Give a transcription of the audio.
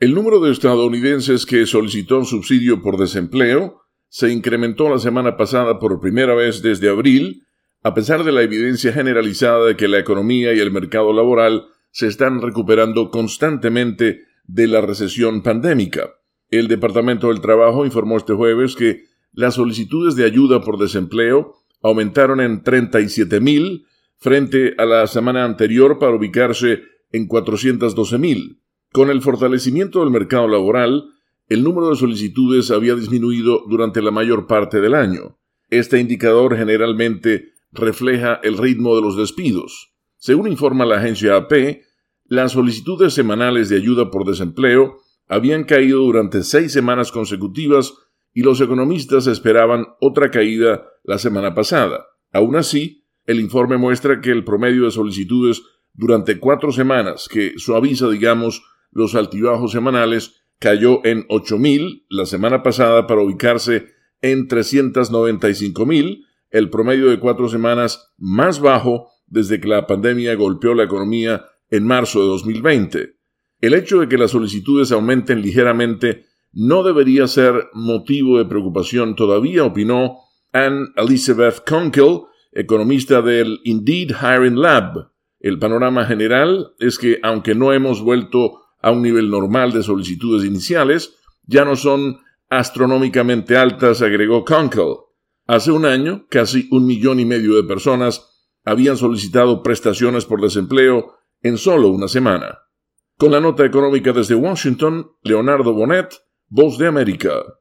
El número de estadounidenses que solicitó subsidio por desempleo se incrementó la semana pasada por primera vez desde abril, a pesar de la evidencia generalizada de que la economía y el mercado laboral se están recuperando constantemente de la recesión pandémica. El Departamento del Trabajo informó este jueves que las solicitudes de ayuda por desempleo aumentaron en 37.000 frente a la semana anterior para ubicarse en 412.000. Con el fortalecimiento del mercado laboral, el número de solicitudes había disminuido durante la mayor parte del año. Este indicador generalmente refleja el ritmo de los despidos. Según informa la agencia AP, las solicitudes semanales de ayuda por desempleo habían caído durante seis semanas consecutivas y los economistas esperaban otra caída la semana pasada. Aún así, el informe muestra que el promedio de solicitudes durante cuatro semanas, que suaviza, digamos, los altibajos semanales, cayó en 8.000 la semana pasada para ubicarse en 395.000, el promedio de cuatro semanas más bajo desde que la pandemia golpeó la economía en marzo de 2020. El hecho de que las solicitudes aumenten ligeramente no debería ser motivo de preocupación todavía, opinó Anne Elizabeth Kunkel, economista del Indeed Hiring Lab. El panorama general es que, aunque no hemos vuelto a un nivel normal de solicitudes iniciales, ya no son astronómicamente altas, agregó Kunkel. Hace un año, casi un millón y medio de personas habían solicitado prestaciones por desempleo en solo una semana. Con la nota económica desde Washington, Leonardo Bonet, Voz de América.